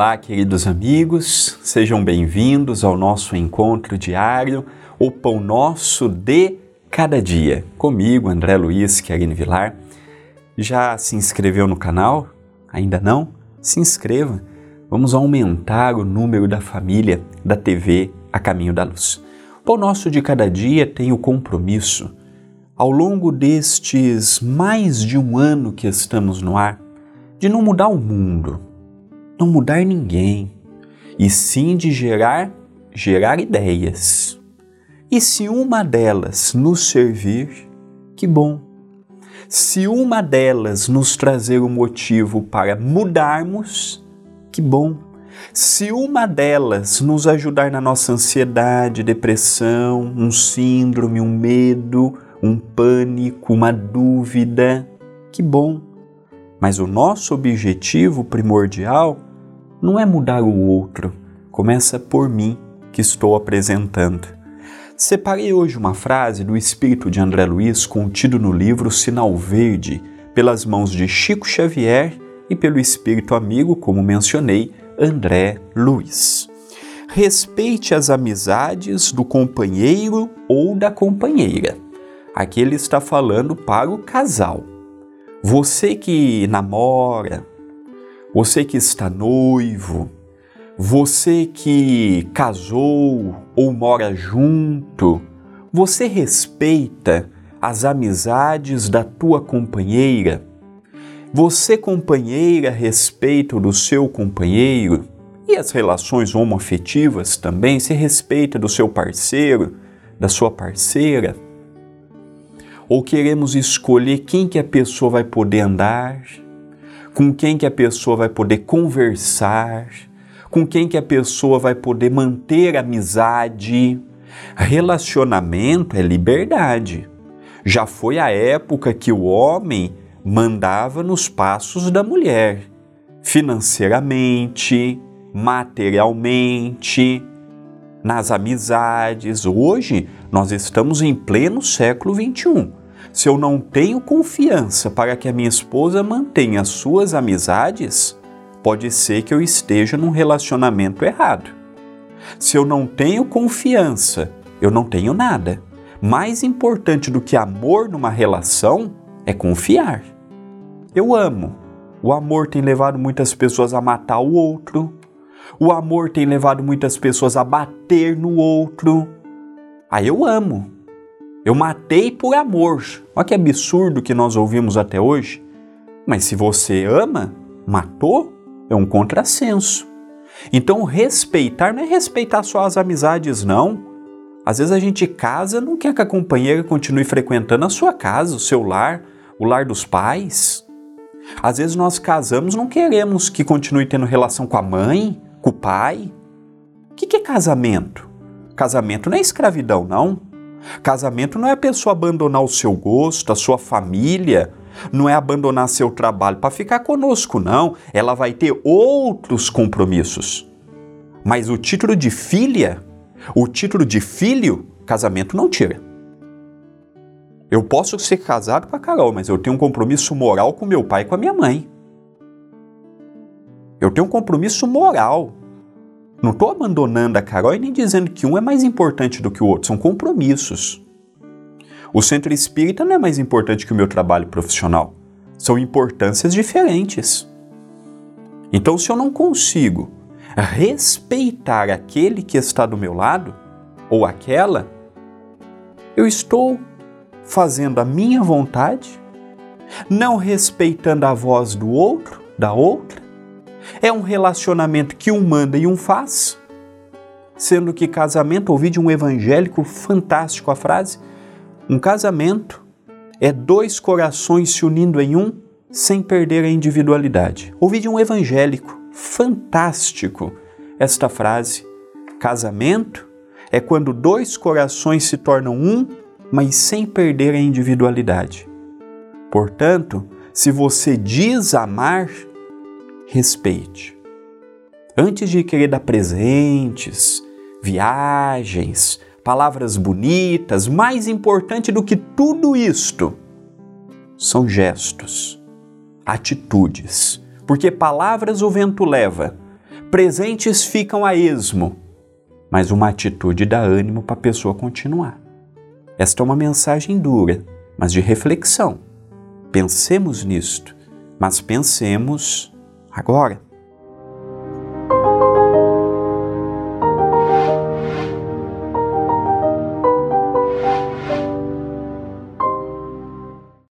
Olá, queridos amigos, sejam bem-vindos ao nosso encontro diário, o Pão Nosso de Cada Dia. Comigo, André Luiz Querine Vilar. Já se inscreveu no canal? Ainda não? Se inscreva. Vamos aumentar o número da família da TV A Caminho da Luz. O Pão Nosso de Cada Dia tem o compromisso, ao longo destes mais de um ano que estamos no ar, de não mudar o mundo não mudar ninguém, e sim de gerar, gerar ideias. E se uma delas nos servir, que bom. Se uma delas nos trazer um motivo para mudarmos, que bom. Se uma delas nos ajudar na nossa ansiedade, depressão, um síndrome, um medo, um pânico, uma dúvida, que bom. Mas o nosso objetivo primordial não é mudar o outro, começa por mim que estou apresentando. Separei hoje uma frase do espírito de André Luiz contido no livro Sinal Verde, pelas mãos de Chico Xavier e pelo espírito amigo, como mencionei, André Luiz. Respeite as amizades do companheiro ou da companheira. Aqui ele está falando para o casal. Você que namora, você que está noivo, você que casou ou mora junto, você respeita as amizades da tua companheira? Você, companheira, respeita do seu companheiro? E as relações homoafetivas também se respeita do seu parceiro, da sua parceira? Ou queremos escolher quem que a pessoa vai poder andar? Com quem que a pessoa vai poder conversar, com quem que a pessoa vai poder manter amizade. Relacionamento é liberdade. Já foi a época que o homem mandava nos passos da mulher, financeiramente, materialmente, nas amizades. Hoje nós estamos em pleno século XXI se eu não tenho confiança para que a minha esposa mantenha suas amizades, pode ser que eu esteja num relacionamento errado. Se eu não tenho confiança, eu não tenho nada. Mais importante do que amor numa relação é confiar. Eu amo. O amor tem levado muitas pessoas a matar o outro. O amor tem levado muitas pessoas a bater no outro. Aí eu amo. Eu matei por amor. Olha que absurdo que nós ouvimos até hoje. Mas se você ama, matou, é um contrassenso. Então, respeitar não é respeitar só as amizades, não. Às vezes a gente casa, não quer que a companheira continue frequentando a sua casa, o seu lar, o lar dos pais. Às vezes nós casamos, não queremos que continue tendo relação com a mãe, com o pai. O que é casamento? Casamento não é escravidão, não. Casamento não é a pessoa abandonar o seu gosto, a sua família, não é abandonar seu trabalho para ficar conosco, não. Ela vai ter outros compromissos. Mas o título de filha, o título de filho, casamento não tira. Eu posso ser casado com a Carol, mas eu tenho um compromisso moral com meu pai e com a minha mãe. Eu tenho um compromisso moral. Não estou abandonando a Carol e nem dizendo que um é mais importante do que o outro, são compromissos. O centro espírita não é mais importante que o meu trabalho profissional, são importâncias diferentes. Então, se eu não consigo respeitar aquele que está do meu lado, ou aquela, eu estou fazendo a minha vontade, não respeitando a voz do outro, da outra, é um relacionamento que um manda e um faz? Sendo que casamento, ouvi de um evangélico fantástico a frase: um casamento é dois corações se unindo em um sem perder a individualidade. Ouvi de um evangélico fantástico esta frase: casamento é quando dois corações se tornam um, mas sem perder a individualidade. Portanto, se você diz amar, respeite. Antes de querer dar presentes, viagens, palavras bonitas, mais importante do que tudo isto são gestos, atitudes. Porque palavras o vento leva, presentes ficam a esmo, mas uma atitude dá ânimo para a pessoa continuar. Esta é uma mensagem dura, mas de reflexão. Pensemos nisto, mas pensemos agora.